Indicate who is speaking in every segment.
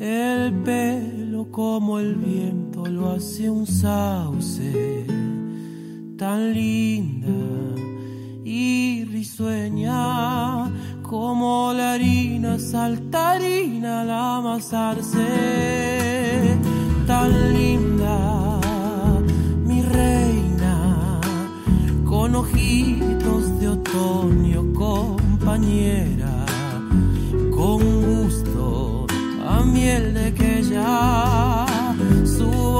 Speaker 1: el pelo como el viento lo hace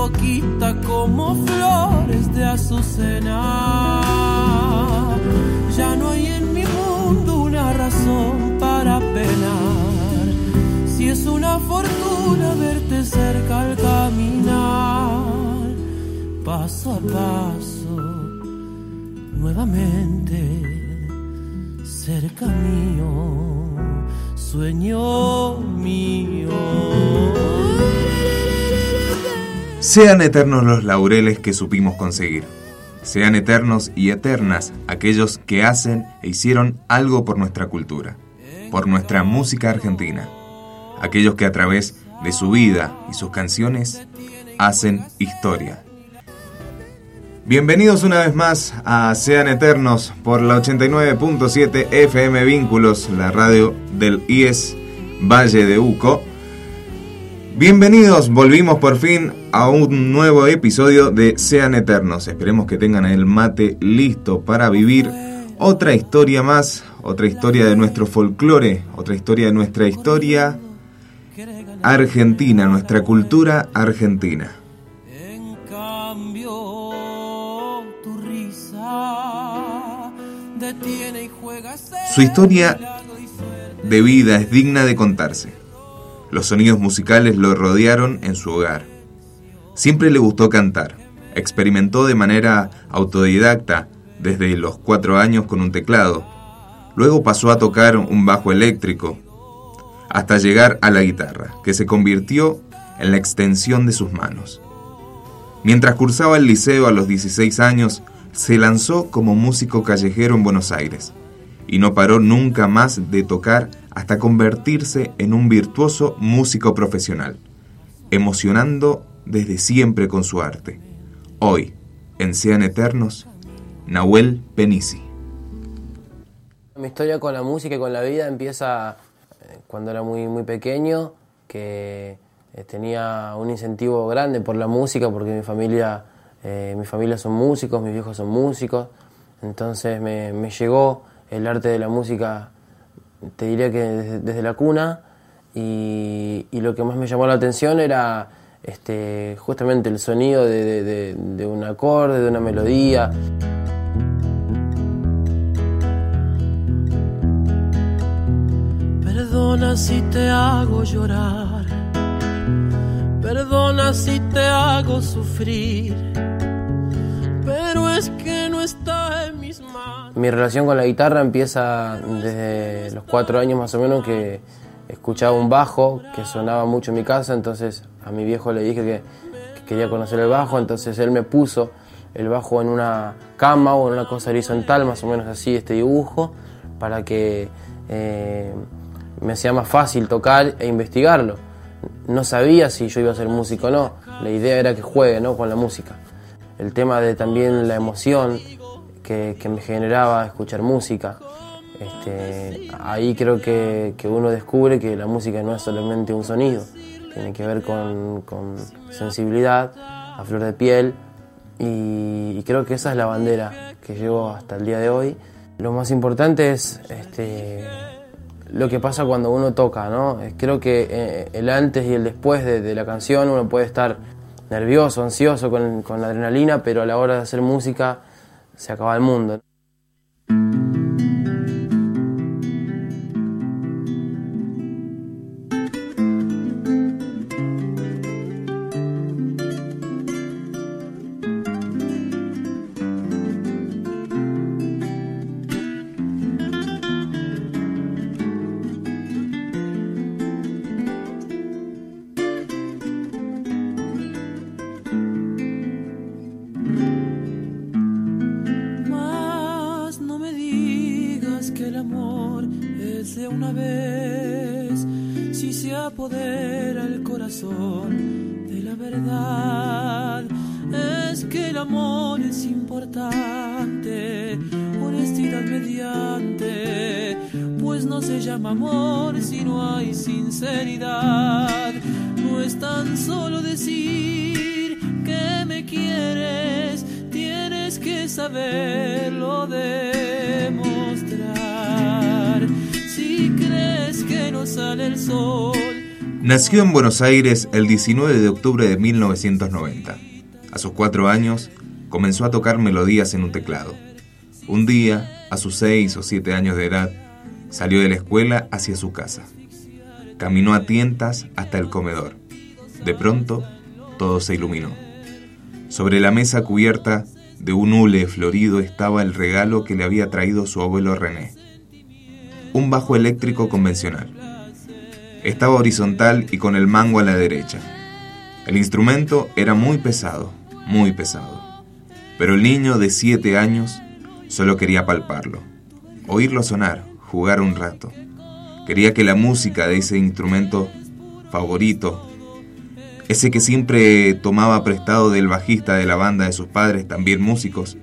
Speaker 1: boquita como flores de azucena ya no hay en mi mundo una razón para penar. Si es una fortuna verte cerca al caminar, paso a paso, nuevamente, cerca mío, sueño mío.
Speaker 2: Sean eternos los laureles que supimos conseguir. Sean eternos y eternas aquellos que hacen e hicieron algo por nuestra cultura, por nuestra música argentina. Aquellos que a través de su vida y sus canciones hacen historia. Bienvenidos una vez más a Sean Eternos por la 89.7 FM Vínculos, la radio del IES Valle de Uco. Bienvenidos, volvimos por fin a un nuevo episodio de Sean Eternos. Esperemos que tengan el mate listo para vivir otra historia más, otra historia de nuestro folclore, otra historia de nuestra historia argentina, nuestra cultura argentina.
Speaker 1: En cambio, tu risa detiene y juega
Speaker 2: Su historia de vida es digna de contarse. Los sonidos musicales lo rodearon en su hogar. Siempre le gustó cantar. Experimentó de manera autodidacta desde los cuatro años con un teclado. Luego pasó a tocar un bajo eléctrico hasta llegar a la guitarra, que se convirtió en la extensión de sus manos. Mientras cursaba el liceo a los 16 años, se lanzó como músico callejero en Buenos Aires y no paró nunca más de tocar hasta convertirse en un virtuoso músico profesional, emocionando desde siempre con su arte. Hoy, en Sean Eternos, Nahuel Penisi.
Speaker 3: Mi historia con la música y con la vida empieza eh, cuando era muy, muy pequeño, que eh, tenía un incentivo grande por la música, porque mi familia, eh, mi familia son músicos, mis viejos son músicos, entonces me, me llegó el arte de la música te diría que desde, la cuna y, lo que más me llamó la atención era este, justamente el sonido de, un acorde, de una melodía.
Speaker 1: Perdona si te hago llorar, perdona si te hago sufrir, pero es que no está
Speaker 3: mi relación con la guitarra empieza desde los cuatro años más o menos que escuchaba un bajo que sonaba mucho en mi casa, entonces a mi viejo le dije que, quería conocer el bajo, entonces él me puso el bajo en una cama o en una cosa horizontal, más o menos así, este dibujo, para que eh, me hacía más fácil tocar e investigarlo. No sabía si yo iba a ser músico o no, la idea era que juegue ¿no? con la música. El tema de también la emoción, que, me generaba escuchar música. Este, ahí creo que, uno descubre que la música no es solamente un sonido, tiene que ver con, sensibilidad, a flor de piel, y, creo que esa es la bandera que llevo hasta el día de hoy. Lo más importante es este, lo que pasa cuando uno toca, ¿no? Creo que eh, el antes y el después de, la canción uno puede estar nervioso, ansioso con, con la adrenalina, pero a la hora de hacer música se acaba el mundo.
Speaker 1: Amor si no hay sinceridad. No es tan solo decir que me quieres, tienes que saberlo demostrar. Si crees que no sale el sol.
Speaker 2: Nació en Buenos Aires el 19 de octubre de 1990. A sus cuatro años, comenzó a tocar melodías en un teclado. Un día, a sus seis o siete años de edad, salió de la escuela hacia su casa. Caminó a tientas hasta el comedor. De pronto, todo se iluminó. Sobre la mesa cubierta de un hule florido estaba el regalo que le había traído su abuelo René. Un bajo eléctrico convencional. Estaba horizontal y con el mango a la derecha. El instrumento era muy pesado, muy pesado. Pero el niño de siete años solo quería palparlo, oírlo sonar, jugar un rato. Quería que la música de ese instrumento favorito, ese que siempre tomaba prestado del bajista de la banda de sus padres, también músicos,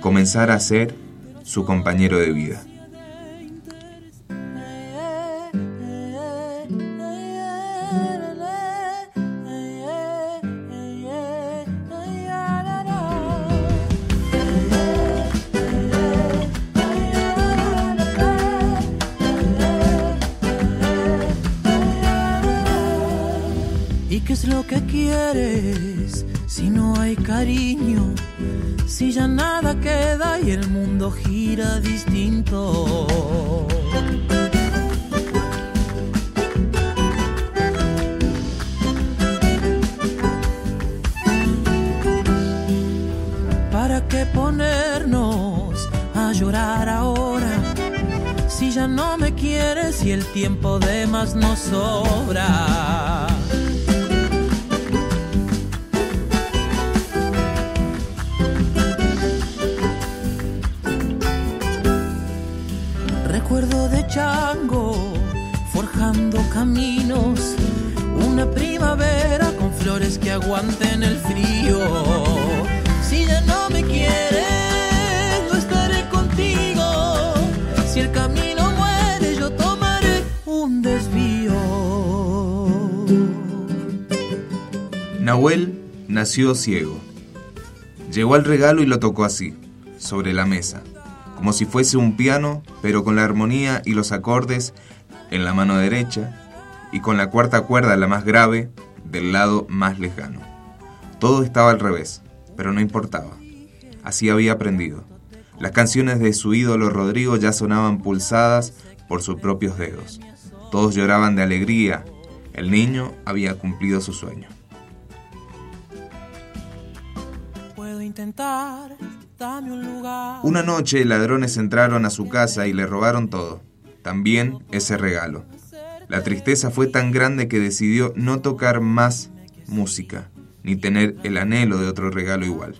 Speaker 2: comenzara a ser su compañero de vida.
Speaker 1: Lo que quieres si no hay cariño? Si ya nada queda y el mundo gira distinto. ¿Para qué ponernos a llorar ahora? Si ya no me quieres y el tiempo de más nos sobra. Chango, forjando caminos, una primavera con flores que aguanten el frío. Si ya no me quieres, no estaré contigo. Si el camino muere, yo tomaré un desvío.
Speaker 2: Nahuel nació ciego. Llegó al regalo y lo tocó así, sobre la mesa como si fuese un piano, pero con la armonía y los acordes en la mano derecha y con la cuarta cuerda, la más grave, del lado más lejano. Todo estaba al revés, pero no importaba. Así había aprendido. Las canciones de su ídolo Rodrigo ya sonaban pulsadas por sus propios dedos. Todos lloraban de alegría. El niño había cumplido su sueño.
Speaker 1: Puedo intentar
Speaker 2: una noche ladrones entraron a su casa y le robaron todo, también ese regalo. La tristeza fue tan grande que decidió no tocar más música, ni tener el anhelo de otro regalo igual.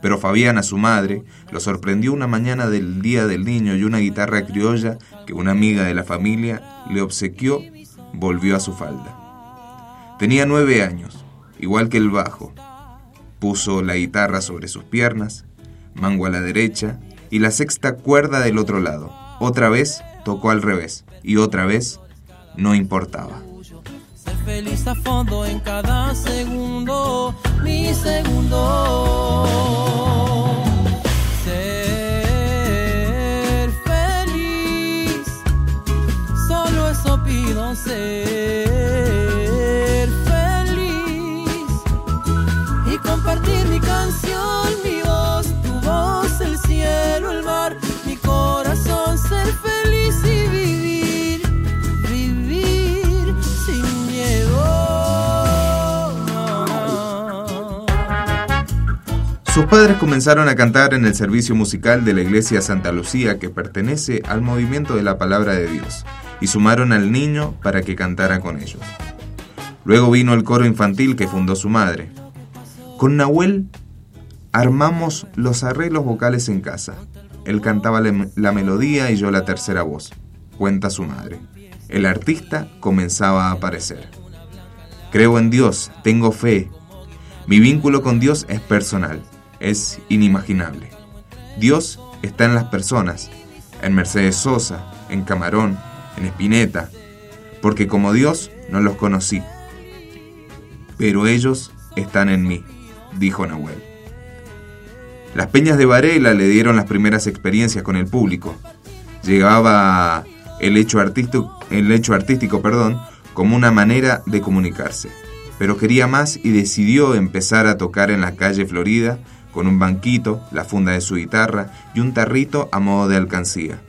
Speaker 2: Pero Fabiana, su madre, lo sorprendió una mañana del Día del Niño y una guitarra criolla que una amiga de la familia le obsequió volvió a su falda. Tenía nueve años, igual que el bajo. Puso la guitarra sobre sus piernas mango a la derecha y la sexta cuerda del otro lado. Otra vez tocó al revés y otra vez no importaba.
Speaker 1: Ser feliz a fondo en cada segundo, mi segundo. Ser feliz, solo eso pido ser feliz y compartir mi canción,
Speaker 2: Sus padres comenzaron a cantar en el servicio musical de la iglesia Santa Lucía que pertenece al movimiento de la palabra de Dios y sumaron al niño para que cantara con ellos. Luego vino el coro infantil que fundó su madre. Con Nahuel Armamos los arreglos vocales en casa. Él cantaba la melodía y yo la tercera voz. cuenta su madre. El artista comenzaba a aparecer. Creo en Dios, tengo fe. Mi vínculo con Dios es personal, es inimaginable. Dios está en las personas, en Mercedes Sosa, en Camarón, en Espineta, porque como Dios no los conocí, pero ellos están en mí, dijo Nahuel. Las peñas de Varela le dieron las primeras experiencias con el público. Llegaba el hecho artístico, el hecho artístico perdón, como una manera de comunicarse. Pero quería más y decidió empezar a tocar en la calle Florida con un banquito, la funda de su guitarra y un tarrito a modo de alcancía.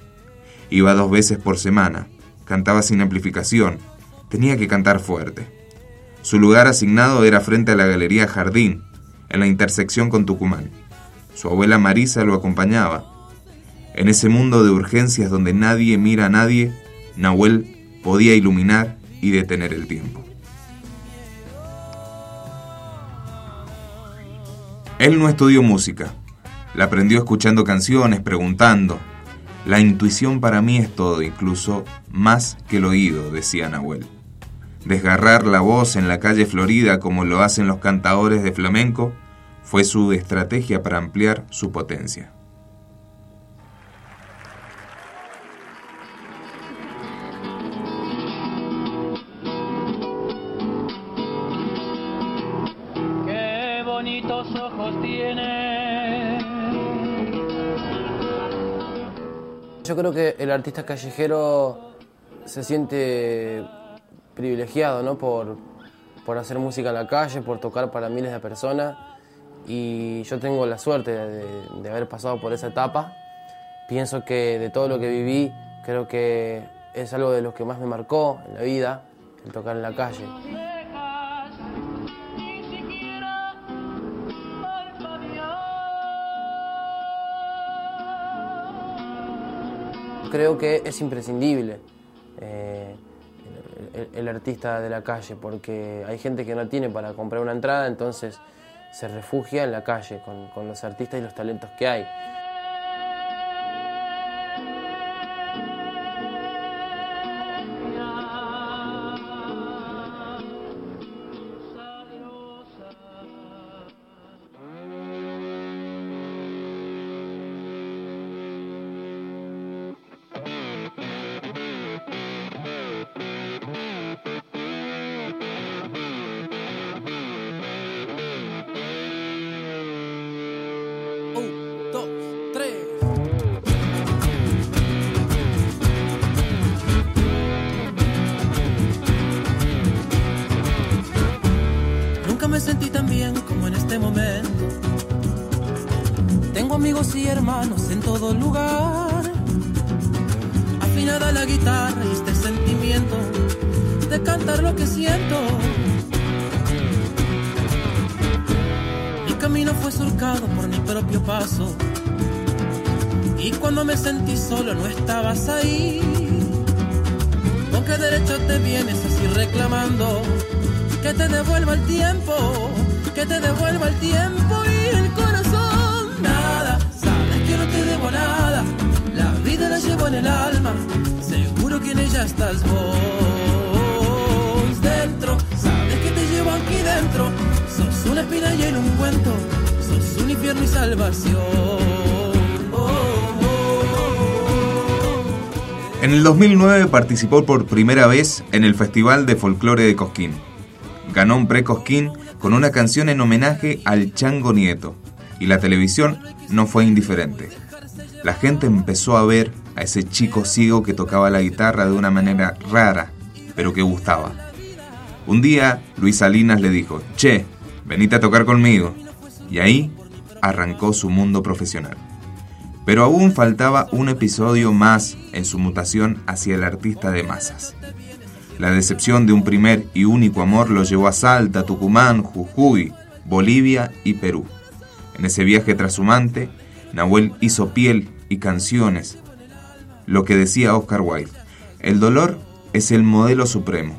Speaker 2: Iba dos veces por semana, cantaba sin amplificación, tenía que cantar fuerte. Su lugar asignado era frente a la Galería Jardín, en la intersección con Tucumán. Su abuela Marisa lo acompañaba. En ese mundo de urgencias donde nadie mira a nadie, Nahuel podía iluminar y detener el tiempo. Él no estudió música, la aprendió escuchando canciones, preguntando. La intuición para mí es todo, incluso más que el oído, decía Nahuel. Desgarrar la voz en la calle Florida como lo hacen los cantadores de flamenco fue su estrategia para ampliar su potencia.
Speaker 3: Artista callejero se siente privilegiado ¿no? por, por hacer música en la calle, por tocar para miles de personas y yo tengo la suerte de, haber pasado por esa etapa. Pienso que de todo lo que viví, creo que es algo de lo que más me marcó en la vida, el tocar en la calle. Creo que es imprescindible eh, el artista de la calle, porque hay gente que no tiene para comprar una entrada, entonces se refugia en la calle con, con los artistas y los talentos que hay.
Speaker 1: Todo lugar. Afinada la guitarra y este sentimiento de cantar lo que siento. Mi camino fue surcado por mi propio paso. Y cuando me sentí solo no estabas ahí. ¿Con qué derecho te vienes así reclamando? que te devuelva el tiempo, que te devuelva el tiempo y el corazón. En el alma, seguro que en ella estás vos dentro, sabes que te llevo aquí dentro, sos una espina y el ungüento, sos un infierno y salvación.
Speaker 2: En el 2009 participó por primera vez en el Festival de Folclore de Cosquín ganó un pre-Cosquín con una canción en homenaje al Chango Nieto, y la televisión no fue indiferente. La gente empezó a ver a ese chico ciego que tocaba la guitarra de una manera rara, pero que gustaba. Un día Luis Salinas le dijo, Che, venite a tocar conmigo. Y ahí arrancó su mundo profesional. Pero aún faltaba un episodio más en su mutación hacia el artista de masas. La decepción de un primer y único amor lo llevó a Salta, Tucumán, Jujuy, Bolivia y Perú. En ese viaje trashumante, Nahuel hizo piel y canciones. Lo que decía Oscar Wilde, el dolor es el modelo supremo.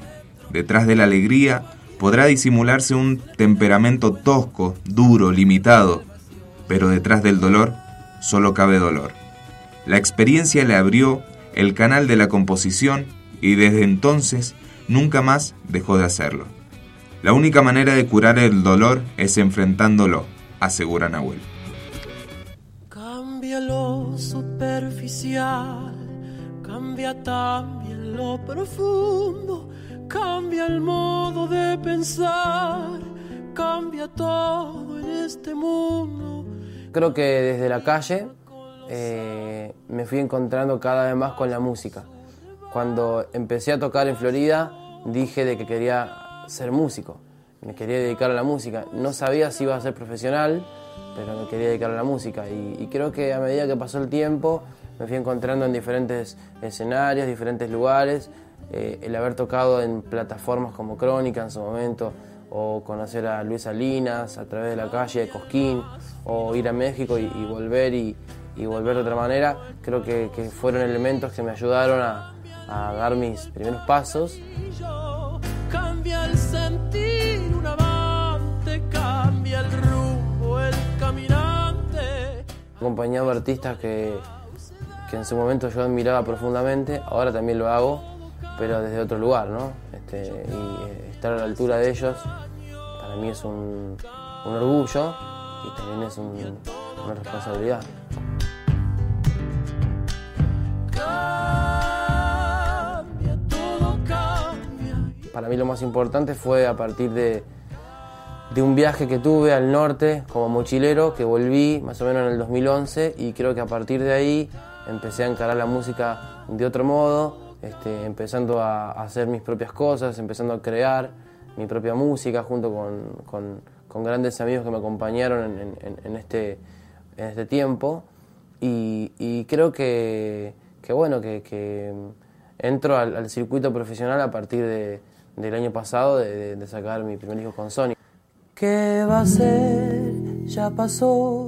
Speaker 2: Detrás de la alegría podrá disimularse un temperamento tosco, duro, limitado, pero detrás del dolor solo cabe dolor. La experiencia le abrió el canal de la composición y desde entonces nunca más dejó de hacerlo. La única manera de curar el dolor es enfrentándolo, asegura Nahuel.
Speaker 1: Cambia lo superficial, cambia también lo profundo, cambia el modo de pensar, cambia todo en este mundo.
Speaker 3: Creo que desde la calle eh, me fui encontrando cada vez más con la música. Cuando empecé a tocar en Florida, dije de que quería ser músico, me quería dedicar a la música. No sabía si iba a ser profesional, pero me quería dedicar a la música. Y, creo que a medida que pasó el tiempo, me fui encontrando en diferentes escenarios, diferentes lugares. Eh, el haber tocado en plataformas como Crónica en su momento, o conocer a Luis Salinas a través de la calle de Cosquín, o ir a México y, volver y, volver de otra manera, creo que, fueron elementos que me ayudaron a, a dar mis primeros pasos.
Speaker 1: Cambia el sentir, un avante, cambia el rumbo, el caminante.
Speaker 3: Acompañado artistas que, que en su momento yo admiraba profundamente, ahora también lo hago, pero desde otro lugar, ¿no? Este, y estar a la altura de ellos para mí es un, un orgullo y también es un, una responsabilidad. Para mí lo más importante fue a partir de, de un viaje que tuve al norte como mochilero, que volví más o menos en el 2011 y creo que a partir de ahí empecé a encarar la música de otro modo, este, empezando a hacer mis propias cosas, empezando a crear mi propia música junto con, con, grandes amigos que me acompañaron en, este, en este tiempo. Y, creo que, que bueno, que, que entro al, circuito profesional a partir de, del año pasado de, sacar mi primer hijo con Sony.
Speaker 1: ¿Qué va a ser? Ya pasó.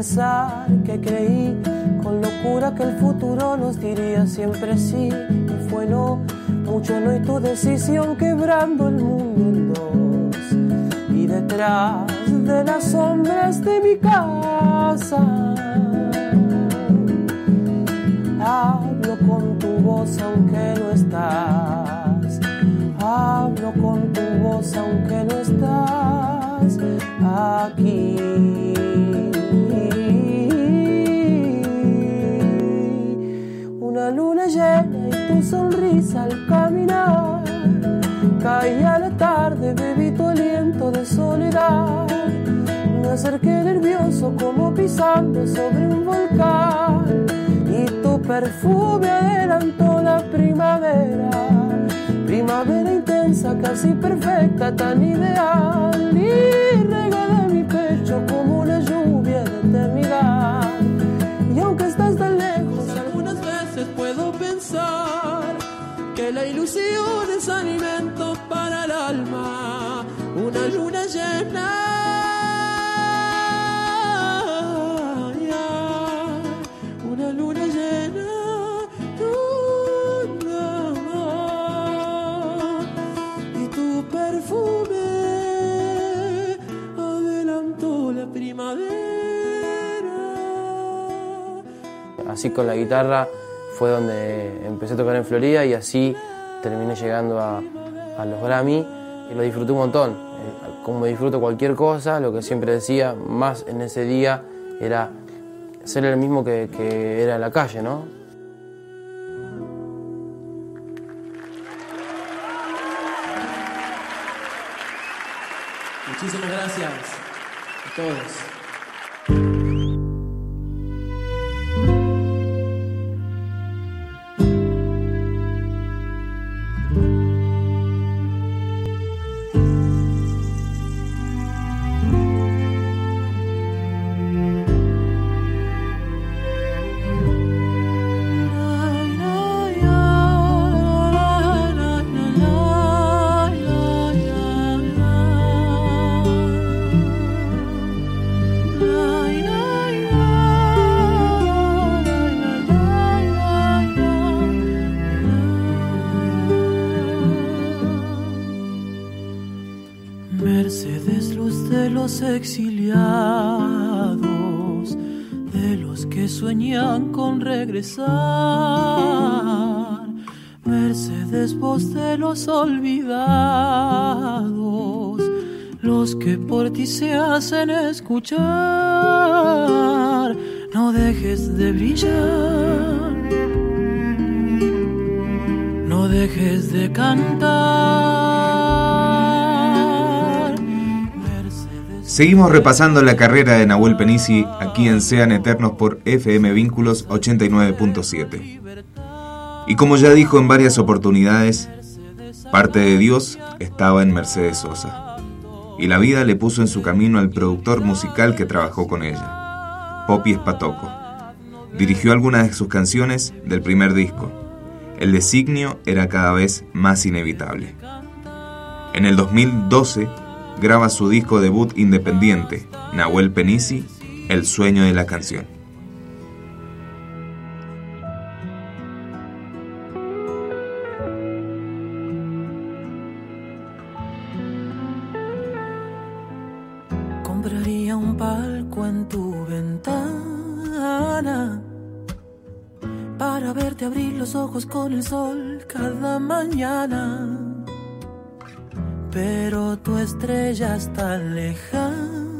Speaker 1: pensar que creí con locura que el futuro nos diría siempre sí, y fue no, mucho no y tu decisión quebrando el mundo en dos. Y detrás de las sombras de mi casa Hablo con tu voz aunque no estás. Hablo con tu voz aunque no estás aquí. Sonrisa al caminar. Caía la tarde, bebí tu aliento de soledad. Me acerqué nervioso como pisando sobre un volcán perfume adelantó la primavera, primavera intensa, casi perfecta, tan ideal, y la ilusión es alimento para el alma, una luna llena.
Speaker 3: Así con la guitarra fue donde empecé a tocar en Florida y así terminé llegando a, los Grammy y lo disfruté un montón. Eh, como disfruto cualquier cosa, lo que siempre decía, más en ese día era ser el mismo que, que era en la calle, ¿no?
Speaker 1: Muchísimas gracias a todos. Mercedes, voz de los olvidados, los que por ti se hacen escuchar. No dejes de brillar, no dejes de cantar.
Speaker 2: Seguimos repasando la carrera de Nahuel Penisi aquí Sean Eternos por FM Vínculos 89.7. Y como ya dijo en varias oportunidades, parte de Dios estaba en Mercedes Sosa. Y la vida le puso en su camino al productor musical que trabajó con ella, Poppy Espatoco. Dirigió algunas de sus canciones del primer disco. El designio era cada vez más inevitable. En el 2012 graba su disco debut independiente, Nahuel Penisi, El sueño de la canción.
Speaker 1: Compraría un palco en tu ventana para verte abrir los ojos con el sol cada mañana pero tu estrella está lejana.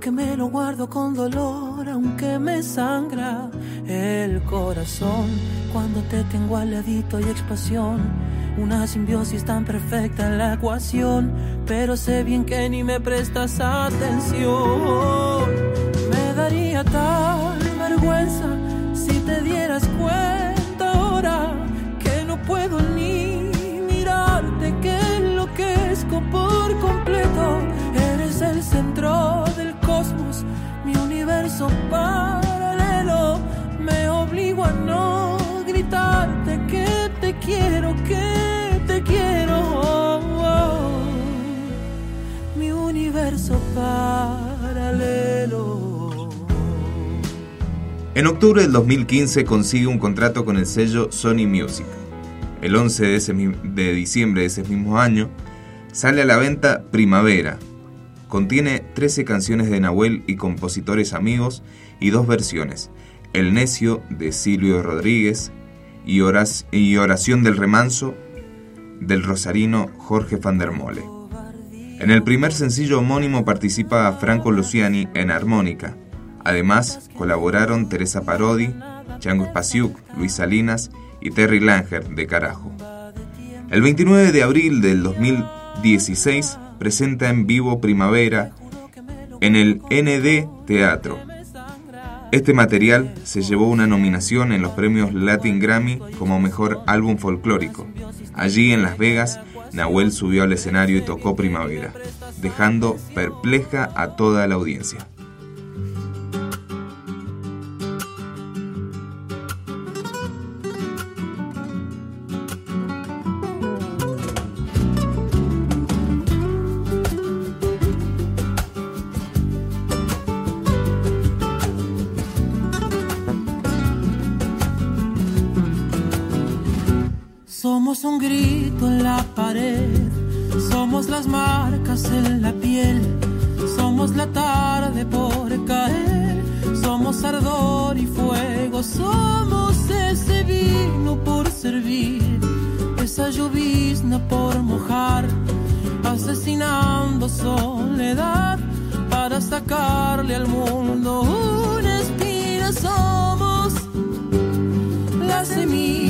Speaker 1: Que me lo guardo con dolor, aunque me sangra el corazón cuando te tengo al ladito y expansión. Una simbiosis tan perfecta en la ecuación, pero sé bien que ni me prestas atención. Me daría tal vergüenza si te dieras cuenta ahora que no puedo ni que enloquezco por completo. Eres el centro universo paralelo. Me obligo a no gritarte que te quiero, que te quiero. mi universo paralelo.
Speaker 2: En octubre del 2015 consigue un contrato con el sello Sony Music el 11 de, ese, de diciembre de ese mismo año, sale a la venta Primavera. Contiene 13 canciones de Nahuel y compositores amigos y dos versiones, El Necio de Silvio Rodríguez y, Oración del Remanso del rosarino Jorge van der Mole. En el primer sencillo homónimo participa Franco Luciani en armónica. Además, colaboraron Teresa Parodi, Chango Spasiuk, Luis Salinas y Terry Langer de Carajo. El 29 de abril del 2016 presenta en vivo Primavera en el ND Teatro. Este material se llevó una nominación en los premios Latin Grammy como mejor álbum folclórico. Allí en Las Vegas, Nahuel subió al escenario y tocó Primavera, dejando perpleja a toda la audiencia. Somos
Speaker 1: un grito en la pared, somos las marcas en la piel, somos la tarde por caer, somos ardor y fuego, somos ese vino por servir, esa llovizna por mojar, asesinando soledad para sacarle al mundo una espina, somos la semilla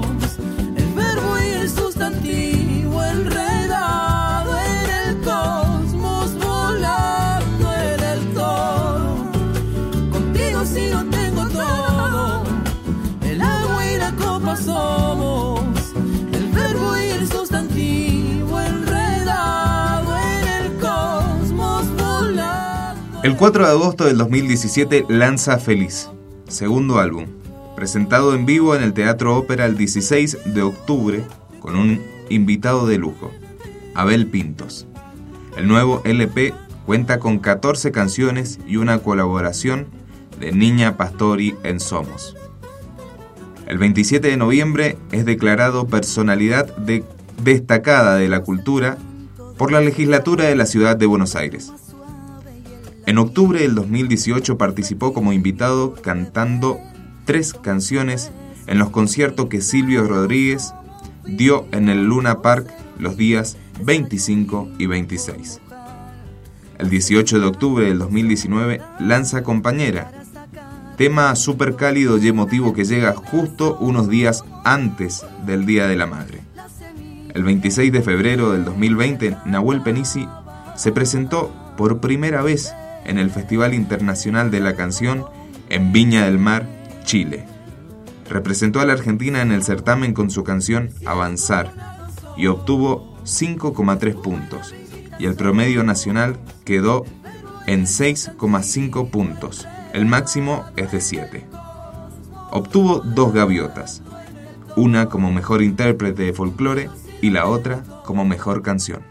Speaker 2: 4 de agosto del 2017 lanza Feliz, segundo álbum, presentado en vivo en el Teatro Ópera el 16 de octubre con un invitado de lujo, Abel Pintos. El nuevo LP cuenta con 14 canciones y una colaboración de Niña Pastori en Somos. El 27 de noviembre es declarado personalidad destacada de la cultura por la legislatura de la ciudad de Buenos Aires. En octubre del 2018 participó como invitado cantando tres canciones en los conciertos que Silvio Rodríguez dio en el Luna Park los días 25 y 26. El 18 de octubre del 2019 lanza Compañera, tema súper cálido y emotivo que llega justo unos días antes del Día de la Madre. El 26 de febrero del 2020, Nahuel Penisi se presentó por primera vez en el Festival Internacional de la Canción en Viña del Mar, Chile. Representó a la Argentina en el certamen con su canción Avanzar y obtuvo 5,3 puntos y el promedio nacional quedó en 6,5 puntos. El máximo es de 7. Obtuvo dos gaviotas, una como mejor intérprete de folclore y la otra como mejor canción.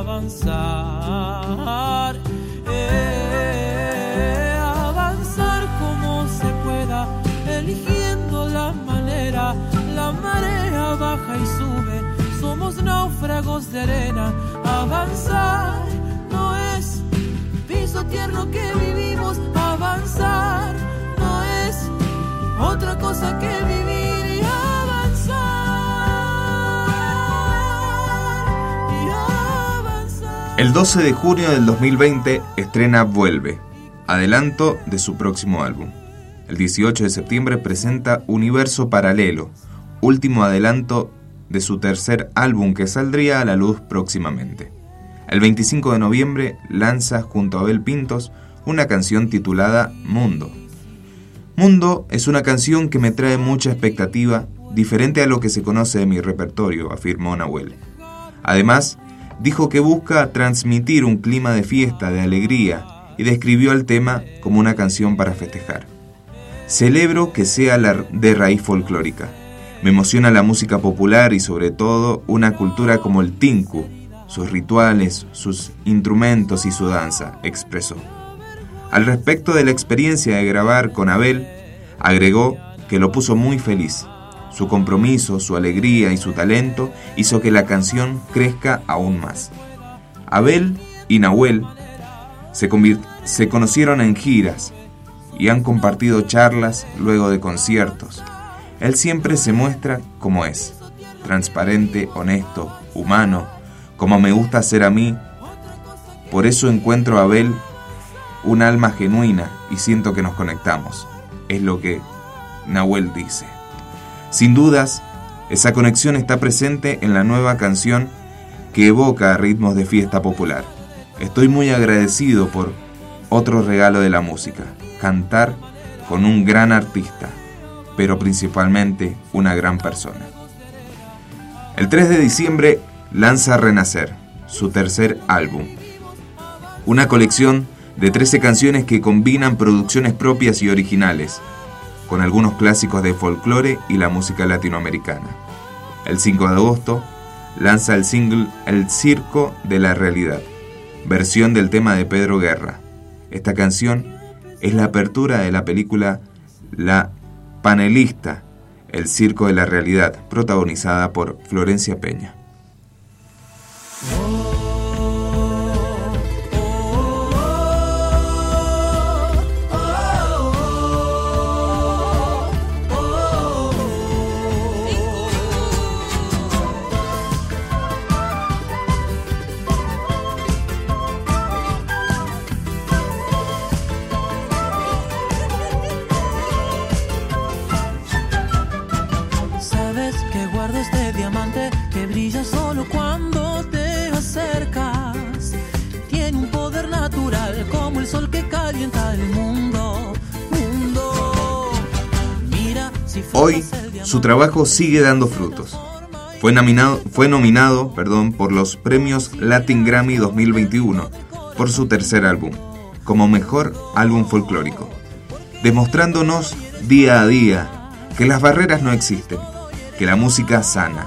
Speaker 2: avanzar.
Speaker 1: Eh, avanzar como se pueda, eligiendo la manera. La marea baja y sube, somos náufragos de arena. Avanzar no es piso tierno que vivimos, avanzar no es otra cosa que vivir.
Speaker 2: 12 de junio del 2020 estrena Vuelve, adelanto de su próximo álbum. El 18 de septiembre presenta Universo Paralelo, último adelanto de su tercer álbum que saldría a la luz próximamente. El 25 de noviembre lanza junto a Abel Pintos una canción titulada Mundo. Mundo es una canción que me trae mucha expectativa, diferente a lo que se conoce de mi repertorio, afirmó Nahuel. Además, dijo que busca transmitir un clima de fiesta, de alegría, y describió el tema como una canción para festejar. Celebro que sea de raíz folclórica. Me emociona la música popular y sobre todo una cultura como el tinku, sus rituales, sus instrumentos y su danza, expresó. Al respecto de la experiencia de grabar con Abel, agregó que lo puso muy feliz, su compromiso, su alegría y su talento hizo que la canción crezca aún más. Abel y Nahuel se, conocieron en giras y han compartido charlas luego de conciertos. Él siempre se muestra como es, transparente, honesto, humano, como me gusta ser a mí. Por eso encuentro a Abel un alma genuina y siento que nos conectamos. Es lo que Nahuel dice. Sin dudas, esa conexión está presente en la nueva canción que evoca ritmos de fiesta popular. Estoy muy agradecido por otro regalo de la música, cantar con un gran artista, pero principalmente una gran persona. El 3 de diciembre lanza Renacer, su tercer álbum, una colección de 13 canciones que combinan producciones propias y originales, con algunos clásicos de folclore y la música latinoamericana. El 5 de agosto lanza el single El Circo de la Realidad, versión del tema de Pedro Guerra. Esta canción es la apertura de la película La Panelista, El Circo de la Realidad, protagonizada por Florencia Peña. Su trabajo sigue dando frutos. Fue nominado, fue nominado perdón, por los premios Latin Grammy 2021 por su tercer álbum, como mejor álbum folclórico, demostrándonos día a día que las barreras no existen, que la música sana.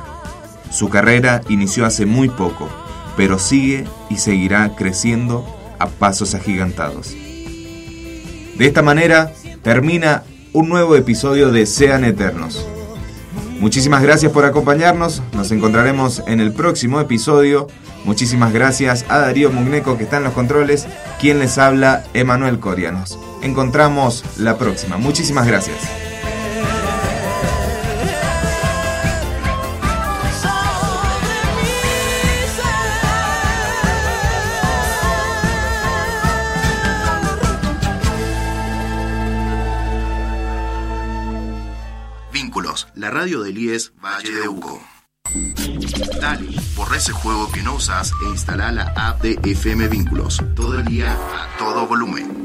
Speaker 2: Su carrera inició hace muy poco, pero sigue y seguirá creciendo a pasos agigantados. De esta manera termina un nuevo episodio de Sean Eternos. Muchísimas gracias por acompañarnos, nos encontraremos en el próximo episodio. Muchísimas gracias a Darío Mugneco que está en los controles, quien les habla, Emanuel Corianos. Encontramos la próxima. Muchísimas gracias.
Speaker 4: Radio del IES Valle de Uco. Dale, borra ese juego que no usas e instala la app de FM Vínculos. Todo el día a todo volumen.